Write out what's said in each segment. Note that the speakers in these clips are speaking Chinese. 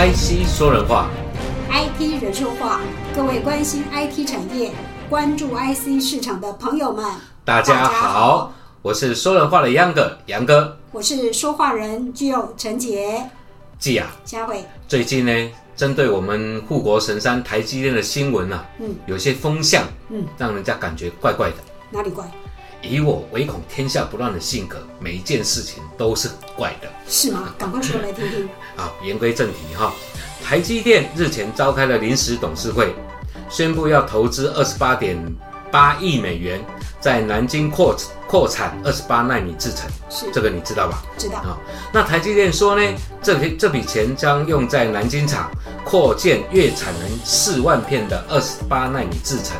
IC 说人话，IT 人说话。各位关心 IT 产业、关注 IC 市场的朋友们，大家好，我是说人话的杨哥，杨哥，我是说话人具有陈杰，季啊，佳慧。最近呢，针对我们护国神山台积电的新闻啊，嗯，有些风向，嗯，让人家感觉怪怪的。哪里怪？以我唯恐天下不乱的性格，每一件事情都是很怪的。是吗？赶快说来听听。好，言归正题哈。台积电日前召开了临时董事会，宣布要投资二十八点八亿美元，在南京扩扩产二十八纳米制程。是这个你知道吧？知道。啊，那台积电说呢，这笔这笔钱将用在南京厂扩建月产能四万片的二十八纳米制程，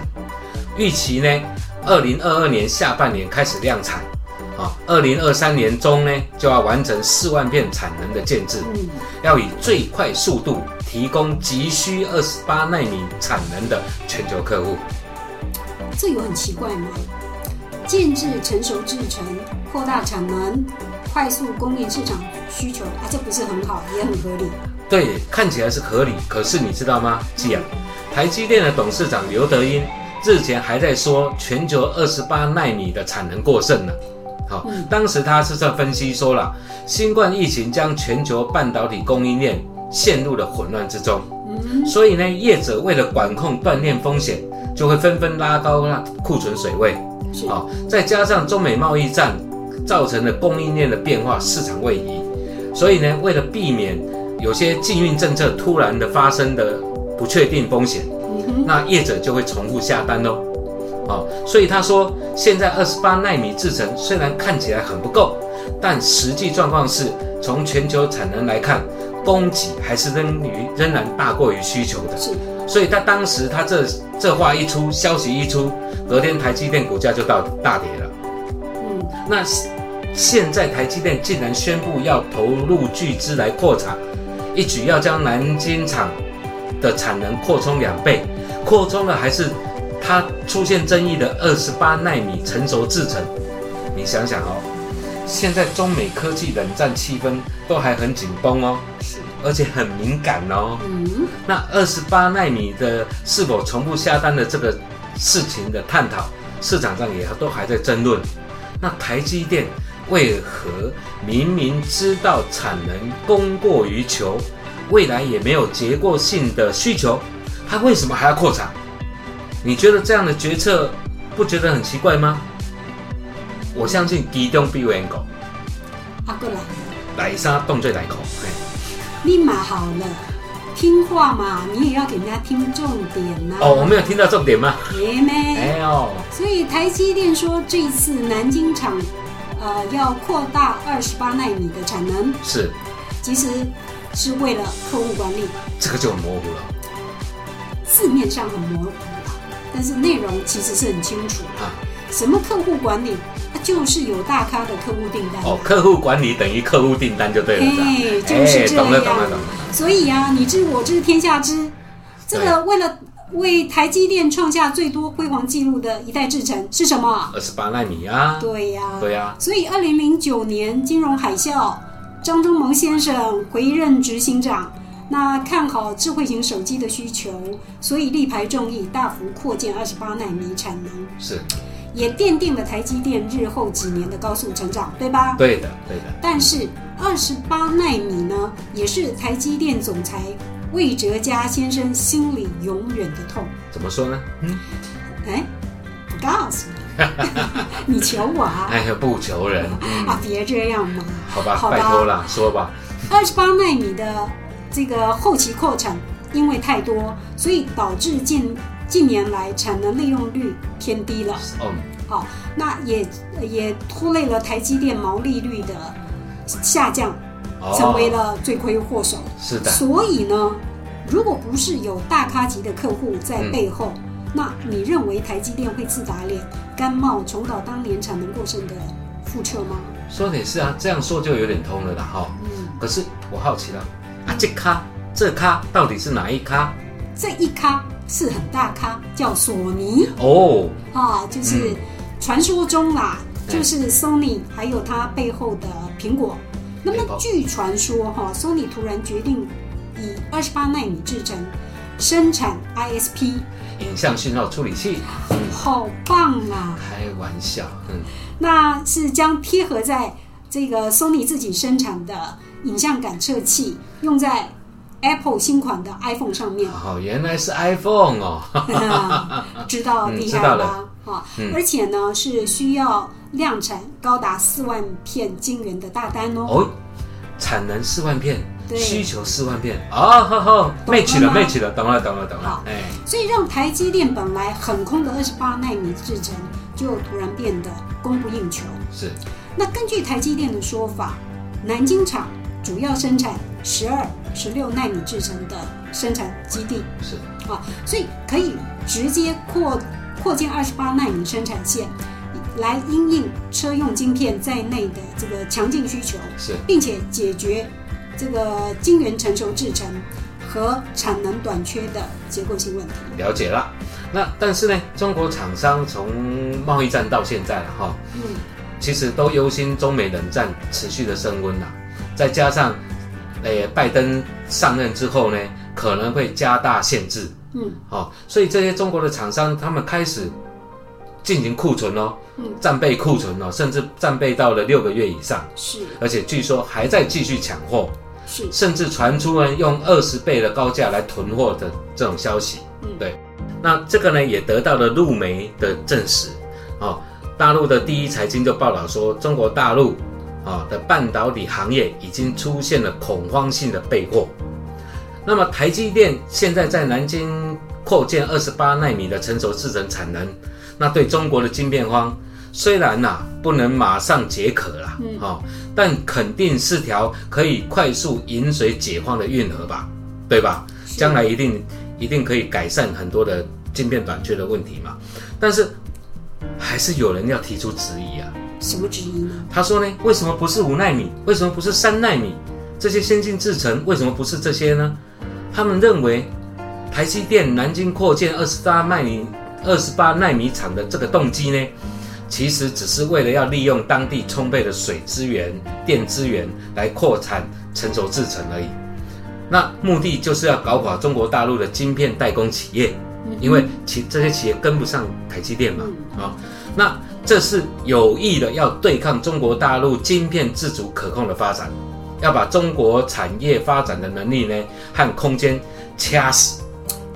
预期呢。二零二二年下半年开始量产，啊，二零二三年中呢就要完成四万片产能的建制，嗯，要以最快速度提供急需二十八纳米产能的全球客户。这有很奇怪吗？建制成熟制成，扩大产能，快速供应市场需求啊，这不是很好，也很合理。对，看起来是合理，可是你知道吗？这样，台积电的董事长刘德英。日前还在说全球二十八纳米的产能过剩呢，好，当时他是在分析说了，新冠疫情将全球半导体供应链陷入了混乱之中，所以呢，业者为了管控断链风险，就会纷纷拉高那库存水位，好，再加上中美贸易战造成的供应链的变化，市场位移，所以呢，为了避免有些禁运政策突然的发生的不确定风险。那业者就会重复下单喽，哦，所以他说，现在二十八纳米制程虽然看起来很不够，但实际状况是从全球产能来看，供给还是仍于仍然大过于需求的。是，所以他当时他这这话一出，消息一出，隔天台积电股价就到大跌了。嗯，那现在台积电竟然宣布要投入巨资来扩产，一举要将南京厂的产能扩充两倍。扩充了还是它出现争议的二十八纳米成熟制程？你想想哦，现在中美科技冷战气氛都还很紧绷哦，是，而且很敏感哦。嗯，那二十八纳米的是否重复下单的这个事情的探讨，市场上也都还在争论。那台积电为何明明知道产能供过于求，未来也没有结构性的需求？他为什么还要扩产？你觉得这样的决策不觉得很奇怪吗？我相信机动必为狗。阿哥来了，来沙动最来口。立马好了，听话嘛，你也要给人家听重点呐。哦，我没有听到重点吗？没没。没有。所以台积电说，这次南京厂呃要扩大二十八纳米的产能，是，其实是为了客户管理。这个就很模糊了。字面上很模糊，但是内容其实是很清楚啊。什么客户管理？它就是有大咖的客户订单。哦，客户管理等于客户订单就对了。哎，就是这样。懂了，懂了，懂了。所以啊，你知我知，天下知。这个为了为台积电创下最多辉煌纪录的一代制程是什么？二十八纳米啊。对呀，对呀。所以二零零九年金融海啸，张忠谋先生回任执行长。那看好智慧型手机的需求，所以力排众议，大幅扩建二十八纳米产能，是，也奠定了台积电日后几年的高速成长，对吧？对的，对的。但是二十八纳米呢，也是台积电总裁魏哲嘉先生心里永远的痛。怎么说呢？嗯，哎，不告诉你，你求我啊？哎呀，不求人啊，别这样嘛。好吧，拜托了，说吧。二十八纳米的。这个后期扩产因为太多，所以导致近近年来产能利用率偏低了。嗯，好，那也也拖累了台积电毛利率的下降，成为了罪魁祸首。是的。所以呢，如果不是有大咖级的客户在背后，那你认为台积电会自打脸，甘冒重蹈当年产能过剩的覆辙吗？说的也是啊，这样说就有点通了啦。哈，嗯。可是我好奇了。啊，这咖，这咖到底是哪一咖？这一咖是很大咖，叫索尼。哦，啊，就是传说中啦，就是 Sony 还有它背后的苹果。那么据传说哈，Sony 突然决定以二十八纳米制成生产 ISP 影像讯号处理器，好棒啊！开玩笑，嗯，那是将贴合在这个 Sony 自己生产的影像感测器，用在 Apple 新款的 iPhone 上面。哦，原来是 iPhone 哦，知道厉害了啊！而且呢，是需要量产高达四万片晶圆的大单哦。哦，产能四万片。需求四万片啊，好好，match 了，match 了，懂了，懂了，懂了。哎，所以让台积电本来很空的二十八纳米制程，就突然变得供不应求。是。那根据台积电的说法，南京厂主要生产十二、十六纳米制程的生产基地。是。啊，所以可以直接扩扩建二十八纳米生产线，来因应车用晶片在内的这个强劲需求。是，并且解决。这个晶圆成熟制成和产能短缺的结构性问题，了解了。那但是呢，中国厂商从贸易战到现在了哈，嗯，其实都忧心中美冷战持续的升温了，再加上，诶，拜登上任之后呢，可能会加大限制，嗯，好，所以这些中国的厂商他们开始。进行库存哦，战备库存哦，甚至战备到了六个月以上，是，而且据说还在继续抢货，是，甚至传出呢用二十倍的高价来囤货的这种消息，嗯，对，那这个呢也得到了陆媒的证实，哦，大陆的第一财经就报道说，中国大陆啊的半导体行业已经出现了恐慌性的备货，那么台积电现在在南京扩建二十八纳米的成熟制程产能。那对中国的晶片荒，虽然呐不能马上解渴了，哈，但肯定是条可以快速引水解荒的运河吧，对吧？将来一定一定可以改善很多的晶片短缺的问题嘛。但是还是有人要提出质疑啊。什么质疑呢？他说呢，为什么不是五纳米？为什么不是三纳米？这些先进制程为什么不是这些呢？他们认为台积电南京扩建二十八纳米。二十八纳米厂的这个动机呢，其实只是为了要利用当地充沛的水资源、电资源来扩产成熟制程而已。那目的就是要搞垮中国大陆的晶片代工企业，因为其这些企业跟不上台积电嘛。啊，那这是有意的要对抗中国大陆晶片自主可控的发展，要把中国产业发展的能力呢和空间掐死。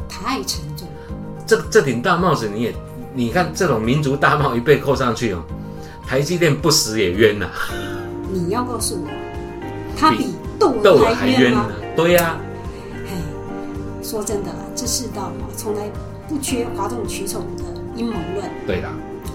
太沉重了。这这顶大帽子，你也你看，这种民族大帽一被扣上去哦，台积电不死也冤呐。你要告诉我，他比窦窦还冤吗？对呀。嘿，说真的，这世道嘛，从来不缺哗众取宠的阴谋论。对的。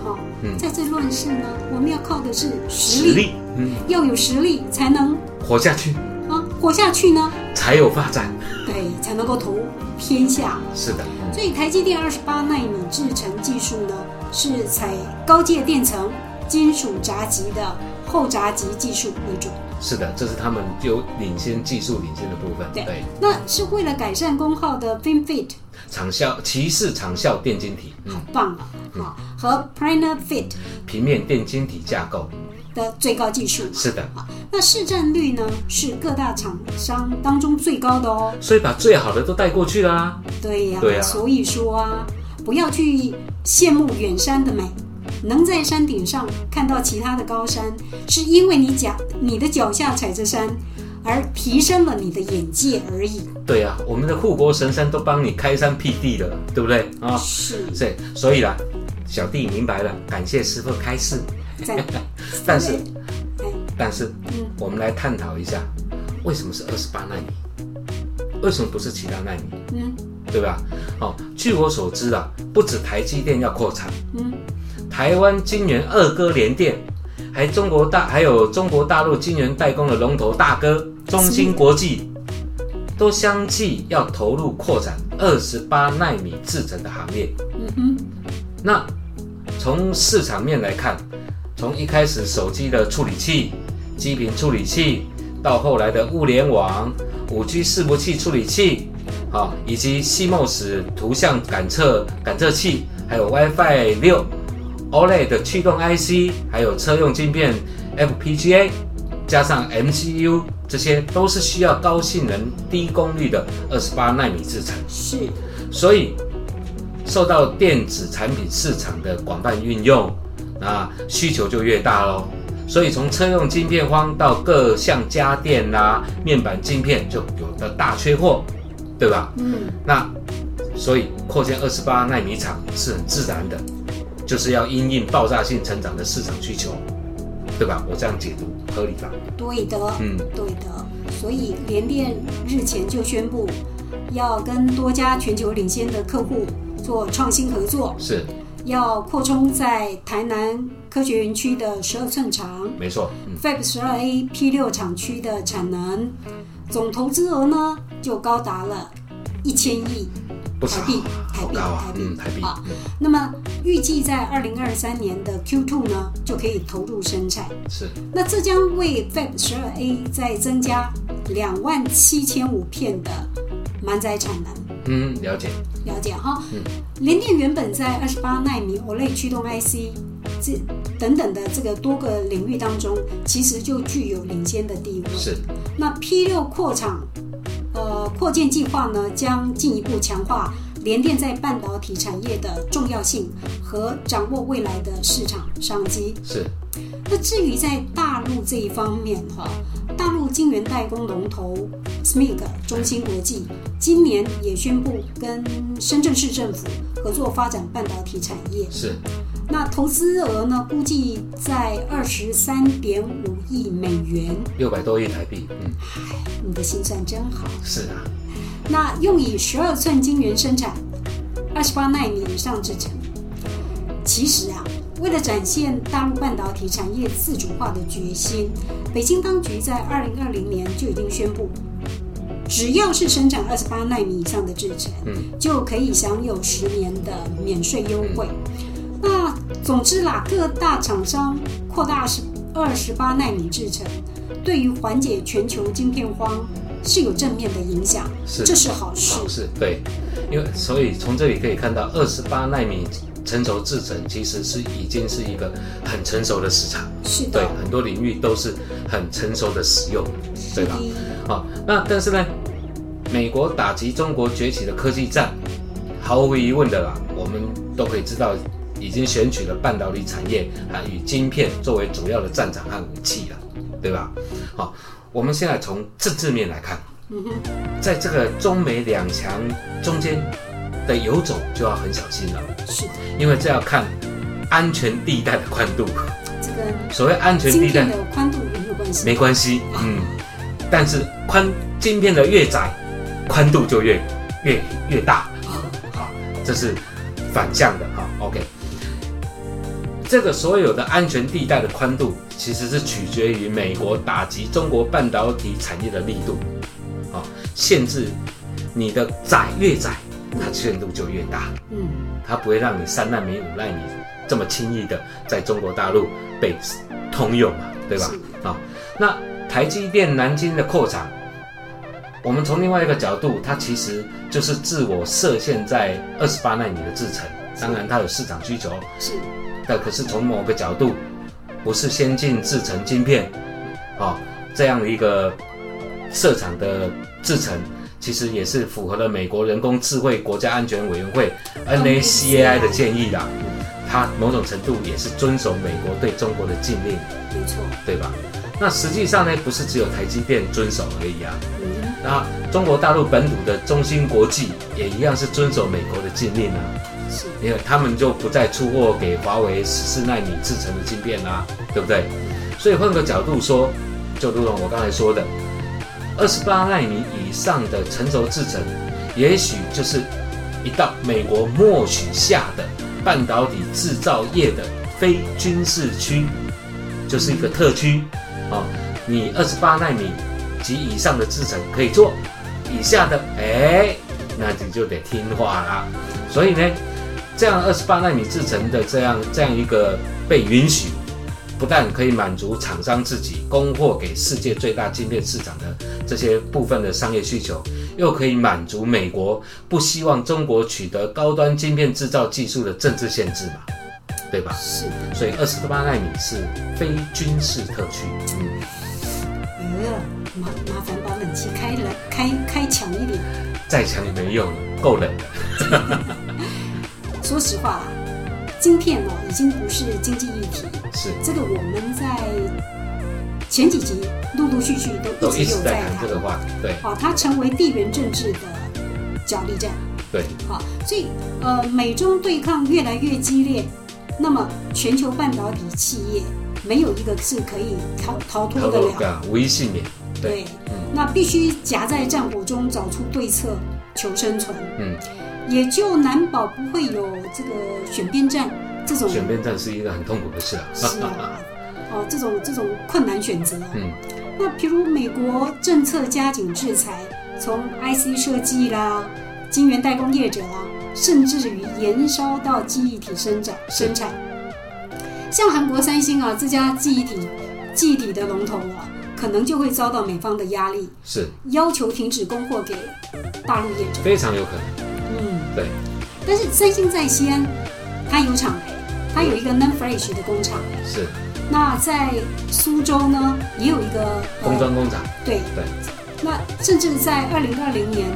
好，嗯，在这乱世呢，我们要靠的是实力，嗯，要有实力才能活下去。啊，活下去呢，才有发展。对，才能够投天下。是的。所以台积电二十八纳米制程技术呢，是采高阶电层金属闸极的后闸极技术为主。是的，这是他们有领先技术领先的部分。对，那是为了改善功耗的 FinFit 长效骑士长效电晶体，好棒啊！好，和 Planar Fit 平面电晶体架构。的最高技术是的啊，那市占率呢是各大厂商当中最高的哦，所以把最好的都带过去啦。对呀，对呀，所以说啊，不要去羡慕远山的美，能在山顶上看到其他的高山，是因为你脚你的脚下踩着山，而提升了你的眼界而已。对呀，我们的护国神山都帮你开山辟地了，对不对啊？是，对，所以啦，小弟明白了，感谢师傅开示。但是，但是，嗯，我们来探讨一下，为什么是二十八纳米？为什么不是其他纳米？嗯，对吧？哦，据我所知啊，不止台积电要扩产，嗯，台湾晶圆二哥联电，还中国大，还有中国大陆晶圆代工的龙头大哥中芯国际，都相继要投入扩展二十八纳米制程的行列。嗯哼，那从市场面来看。从一开始手机的处理器、基频处理器，到后来的物联网、五 G 伺服器处理器，啊，以及 CMOS 图像感测感测器，还有 WiFi 六、OLED 的驱动 IC，还有车用晶片 FPGA，加上 MCU 这些都是需要高性能、低功率的二十八纳米制程。是，所以受到电子产品市场的广泛运用，那需求就越大喽。所以从车用晶片荒到各项家电啦、面板晶片就有的大缺货，对吧？嗯。那所以扩建二十八纳米厂是很自然的，就是要因应爆炸性成长的市场需求，对吧？我这样解读合理吧？对的，嗯，对的。所以联电日前就宣布要跟多家全球领先的客户做创新合作，是。要扩充在台南科学园区的十二寸厂，没错，Fab 十二 A P 六厂区的产能，总投资额呢就高达了一千亿台币，台币，台币，台币啊。那么预计在二零二三年的 Q two 呢就可以投入生产，是。那这将为 Fab 十二 A 再增加两万七千五片的满载产能。嗯，了解，了解哈。嗯，联电原本在二十八纳米 OLED 驱动 IC 这等等的这个多个领域当中，其实就具有领先的地位。是。那 P 六扩厂，呃，扩建计划呢，将进一步强化联电在半导体产业的重要性和掌握未来的市场商机。是。那至于在大陆这一方面哈。大陆晶圆代工龙头 SMIC 中芯国际今年也宣布跟深圳市政府合作发展半导体产业。是，那投资额呢？估计在二十三点五亿美元，六百多亿台币。嗯，你的心算真好。是啊，那用以十二寸晶圆生产，二十八纳米以上制程。其实啊。为了展现大陆半导体产业自主化的决心，北京当局在二零二零年就已经宣布，只要是生产二十八纳米以上的制程，嗯，就可以享有十年的免税优惠。那总之啦，各大厂商扩大十二十八纳米制程，对于缓解全球晶片荒是有正面的影响，是。这是好事，是对，因为所以从这里可以看到二十八纳米。成熟制程其实是已经是一个很成熟的市场，是的，对很多领域都是很成熟的使用，对吧？好，那但是呢，美国打击中国崛起的科技战，毫无疑问的啦，我们都可以知道，已经选取了半导体产业啊与晶片作为主要的战场和武器了，对吧？好，我们现在从政治面来看，在这个中美两强中间。的游走就要很小心了，是的，因为这要看安全地带的宽度。这个所谓安全地带的宽度有没有关系？没关系，嗯，但是宽晶片的越窄，宽度就越越越大。好，这是反向的哈。OK，这个所有的安全地带的宽度，其实是取决于美国打击中国半导体产业的力度。哦，限制你的窄越窄。它限度就越大，嗯，它不会让你三纳米、五纳米这么轻易的在中国大陆被通用嘛，对吧？啊，那台积电南京的扩厂，我们从另外一个角度，它其实就是自我设限在二十八纳米的制程，当然它有市场需求，是，但可是从某个角度，不是先进制成晶片，啊，这样的一个设厂的制成。其实也是符合了美国人工智慧国家安全委员会 NACAI 的建议的，它某种程度也是遵守美国对中国的禁令，没错，对吧？那实际上呢，不是只有台积电遵守而已啊，那中国大陆本土的中芯国际也一样是遵守美国的禁令啊，是，因为他们就不再出货给华为十四纳米制成的晶片啦，对不对？所以换个角度说，就如同我刚才说的。二十八纳米以上的成熟制程，也许就是一道美国默许下的半导体制造业的非军事区，就是一个特区。啊，你二十八纳米及以上的制程可以做，以下的，哎，那你就得听话啦。所以呢，这样二十八纳米制成的这样这样一个被允许。不但可以满足厂商自己供货给世界最大晶片市场的这些部分的商业需求，又可以满足美国不希望中国取得高端晶片制造技术的政治限制嘛，对吧？是。所以二十八纳米是非军事特区。嗯。呃，麻麻烦把冷气开了，开开强一点。再强也没用了，够冷了。说实话，晶片哦，已经不是经济议题。是这个，我们在前几集陆陆续续都一直有在谈这个话。对，好，它成为地缘政治的角力战。对，好，所以呃，美中对抗越来越激烈，那么全球半导体企业没有一个是可以逃逃脱得了，无一幸免。对，那必须夹在战火中找出对策求生存。嗯，也就难保不会有这个选边站这种。选边站是一个很痛苦的事啊。是啊，哦，这种这种困难选择。嗯，那譬如美国政策加紧制裁，从 IC 设计啦。晶圆代工业者啦，甚至于延烧到记忆体生长生产，像韩国三星啊这家记忆体记忆体的龙头啊，可能就会遭到美方的压力，是要求停止供货给大陆业者，非常有可能。嗯，对。但是三星在西安，它有厂哎，它有一个 Non Flash 的工厂是。那在苏州呢，也有一个封装工厂。对对。那甚至在二零二零年。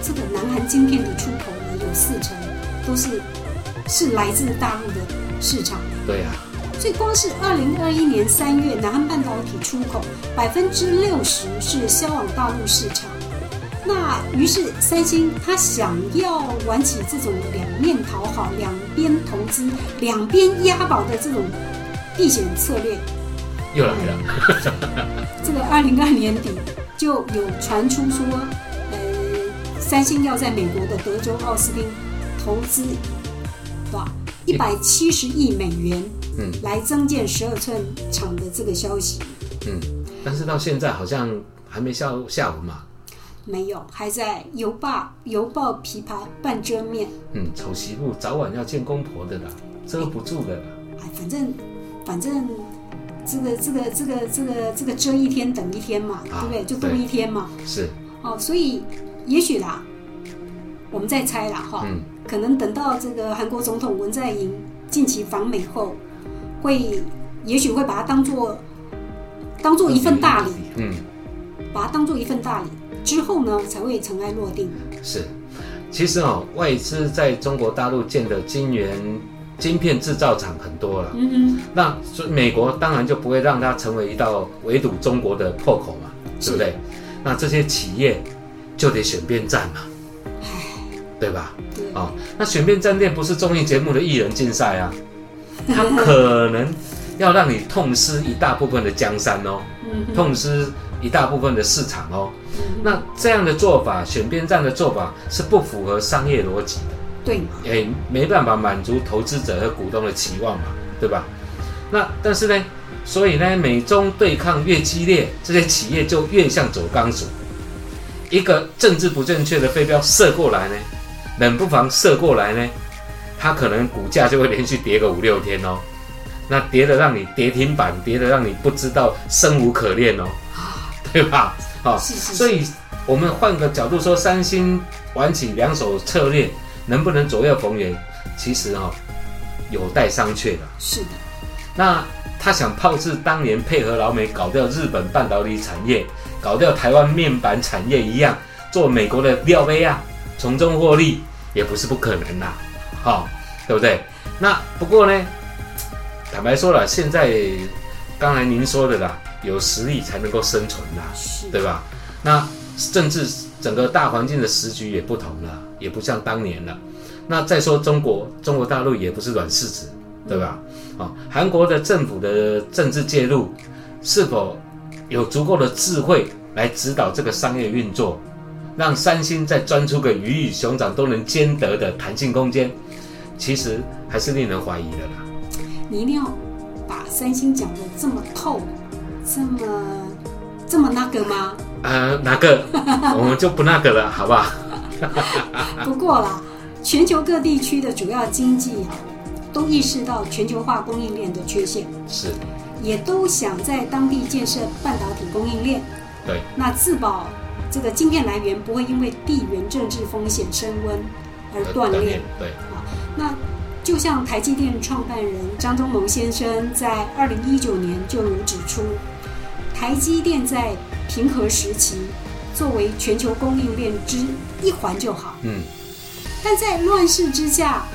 这个南韩晶片的出口呢，有四成都是是来自大陆的市场。对呀，所以光是二零二一年三月，南韩半导体出口百分之六十是销往大陆市场。那于是三星他想要玩起这种两面讨好、两边投资、两边押宝的这种避险策略，又来了。这个二零二年底就有传出说。呃三星要在美国的德州奥斯汀投资对吧一百七十亿美元，嗯，来增建十二寸厂的这个消息，嗯，但是到现在好像还没下下文嘛，没有，还在犹抱犹抱琵琶半遮面，嗯，丑媳妇早晚要见公婆的啦，遮不住的啦，哎，反正反正这个这个这个这个这个遮一天等一天嘛，对不对？就多一天嘛，是，哦，所以。也许啦，我们再猜啦哈，可能等到这个韩国总统文在寅近期访美后，会也许会把它当做当做一份大礼，嗯，把它当做一份大礼之后呢，才会尘埃落定。是，其实哦，外资在中国大陆建的晶圆晶片制造厂很多了，嗯哼，那所以美国当然就不会让它成为一道围堵中国的破口嘛，对不对？那这些企业。就得选边站嘛，对吧？哦，那选边站店不是综艺节目的艺人竞赛啊，他可能要让你痛失一大部分的江山哦，痛失一大部分的市场哦。那这样的做法，选边站的做法是不符合商业逻辑的，对，哎，没办法满足投资者和股东的期望嘛，对吧？那但是呢，所以呢，美中对抗越激烈，这些企业就越像走钢索。一个政治不正确的飞镖射过来呢，冷不防射过来呢，它可能股价就会连续跌个五六天哦，那跌的让你跌停板，跌的让你不知道生无可恋哦，对吧？好，所以我们换个角度说，三星玩起两手策略，能不能左右逢源，其实哈有待商榷的。是的，那他想炮制当年配合老美搞掉日本半导体产业。搞掉台湾面板产业一样，做美国的料杯啊，从中获利也不是不可能啦，好，对不对？那不过呢，坦白说了，现在刚才您说的啦，有实力才能够生存啦，对吧？那政治整个大环境的时局也不同了，也不像当年了。那再说中国，中国大陆也不是软柿子，对吧？啊，韩国的政府的政治介入是否？有足够的智慧来指导这个商业运作，让三星再钻出个鱼与熊掌都能兼得的弹性空间，其实还是令人怀疑的啦。你一定要把三星讲得这么透，这么这么那个吗？呃，哪个？我们就不那个了，好不好？不过啦，全球各地区的主要经济啊，都意识到全球化供应链的缺陷。是。也都想在当地建设半导体供应链，对，那自保这个晶片来源不会因为地缘政治风险升温而断裂，对啊。那就像台积电创办人张忠谋先生在二零一九年就有指出，台积电在平和时期作为全球供应链之一环就好。嗯，但在乱世之下，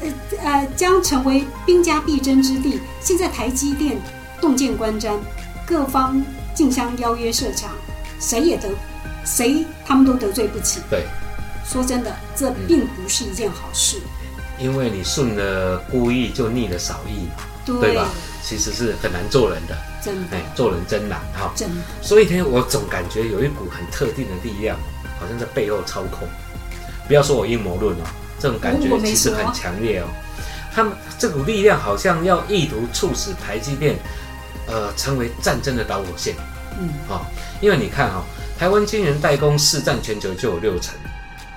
呃呃，将成为兵家必争之地。现在台积电洞见观瞻，各方竞相邀约设厂，谁也得谁他们都得罪不起。对，说真的，这并不是一件好事。因为你顺了故意就逆了少意嘛，对吧？其实是很难做人的，真的，做人真难哈。真的。所以呢，我总感觉有一股很特定的力量，好像在背后操控。不要说我阴谋论哦，这种感觉其实很强烈哦。他们这股力量好像要意图促使台积电，呃，成为战争的导火线。嗯，好，因为你看哈，台湾晶圆代工市占全球就有六成。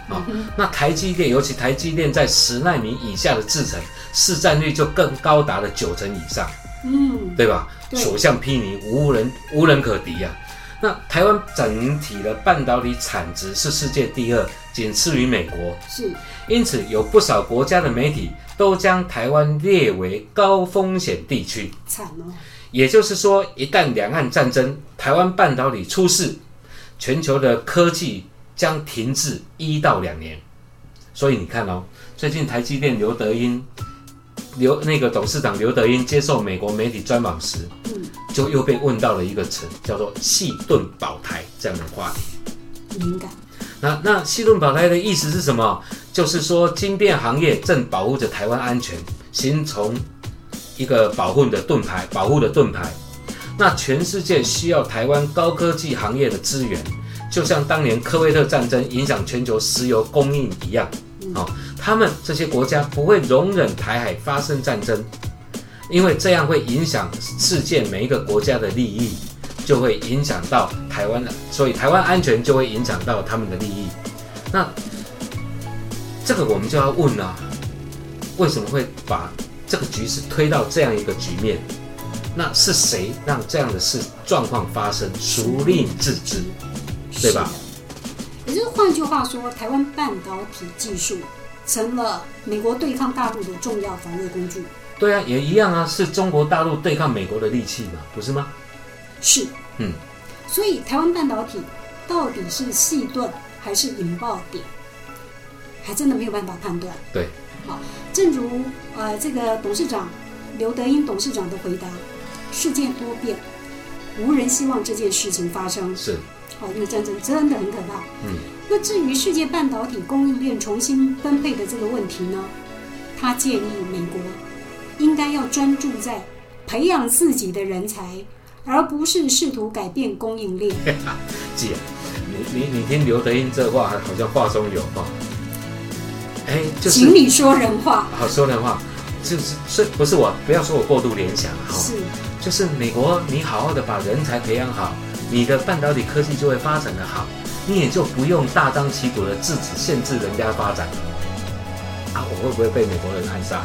啊，那台积电，尤其台积电在十纳米以下的制程，市占率就更高达了九成以上，嗯，对吧？所向披靡，无人无人可敌啊。那台湾整体的半导体产值是世界第二，仅次于美国。是，因此有不少国家的媒体都将台湾列为高风险地区。惨哦！也就是说，一旦两岸战争，台湾半导体出事，全球的科技。将停滞一到两年，所以你看哦，最近台积电刘德英，刘那个董事长刘德英接受美国媒体专访时，嗯，就又被问到了一个词，叫做“细盾保台”这样的话题。敏感。那那“细盾保台”的意思是什么？就是说晶片行业正保护着台湾安全，形成一个保护的盾牌，保护的盾牌。那全世界需要台湾高科技行业的资源。就像当年科威特战争影响全球石油供应一样，哦，他们这些国家不会容忍台海发生战争，因为这样会影响世界每一个国家的利益，就会影响到台湾的，所以台湾安全就会影响到他们的利益。那这个我们就要问了，为什么会把这个局势推到这样一个局面？那是谁让这样的事状况发生？孰令自知？对吧？也就是换句话说，台湾半导体技术成了美国对抗大陆的重要防卫工具。对啊，也一样啊，是中国大陆对抗美国的利器嘛，不是吗？是，嗯。所以台湾半导体到底是细盾还是引爆点，还真的没有办法判断。对，好，正如呃这个董事长刘德英董事长的回答：事件多变，无人希望这件事情发生。是。哦，因为战争真的很可怕。嗯，那至于世界半导体供应链重新分配的这个问题呢，他建议美国应该要专注在培养自己的人才，而不是试图改变供应链。姐，你你你听刘德英这话，好像话中有话。哎，就是，请你说人话。好，说人话，就是是不是我不要说我过度联想哈？是，就是美国，你好好的把人才培养好。你的半导体科技就会发展的好，你也就不用大张旗鼓的制止、限制人家发展了。啊，我会不会被美国人暗杀？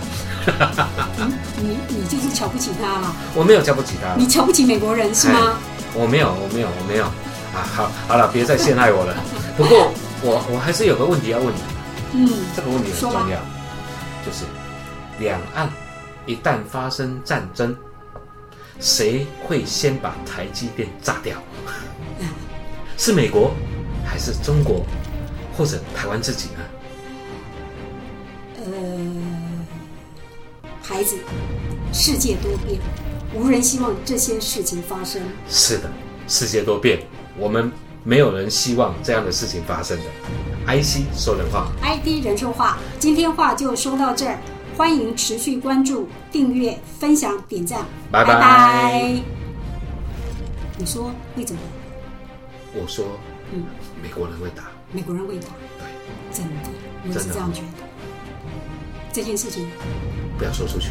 你你就是瞧不起他了？我没有瞧不起他。你瞧不起美国人是吗？我没有，我没有，我没有。啊，好，好了，别再陷害我了。不过我我还是有个问题要问你。嗯，这个问题很重要，就是两岸一旦发生战争。谁会先把台积电炸掉？是美国，还是中国，或者台湾自己呢？呃，孩子，世界多变，无人希望这些事情发生。是的，世界多变，我们没有人希望这样的事情发生的。IC 说人话，ID 人说话，今天话就说到这儿。欢迎持续关注、订阅、分享、点赞，拜拜。你说会怎么？我说，嗯，美国人会打，美国人会打，对，真的，我是这样觉得。这件事情。不要说出去。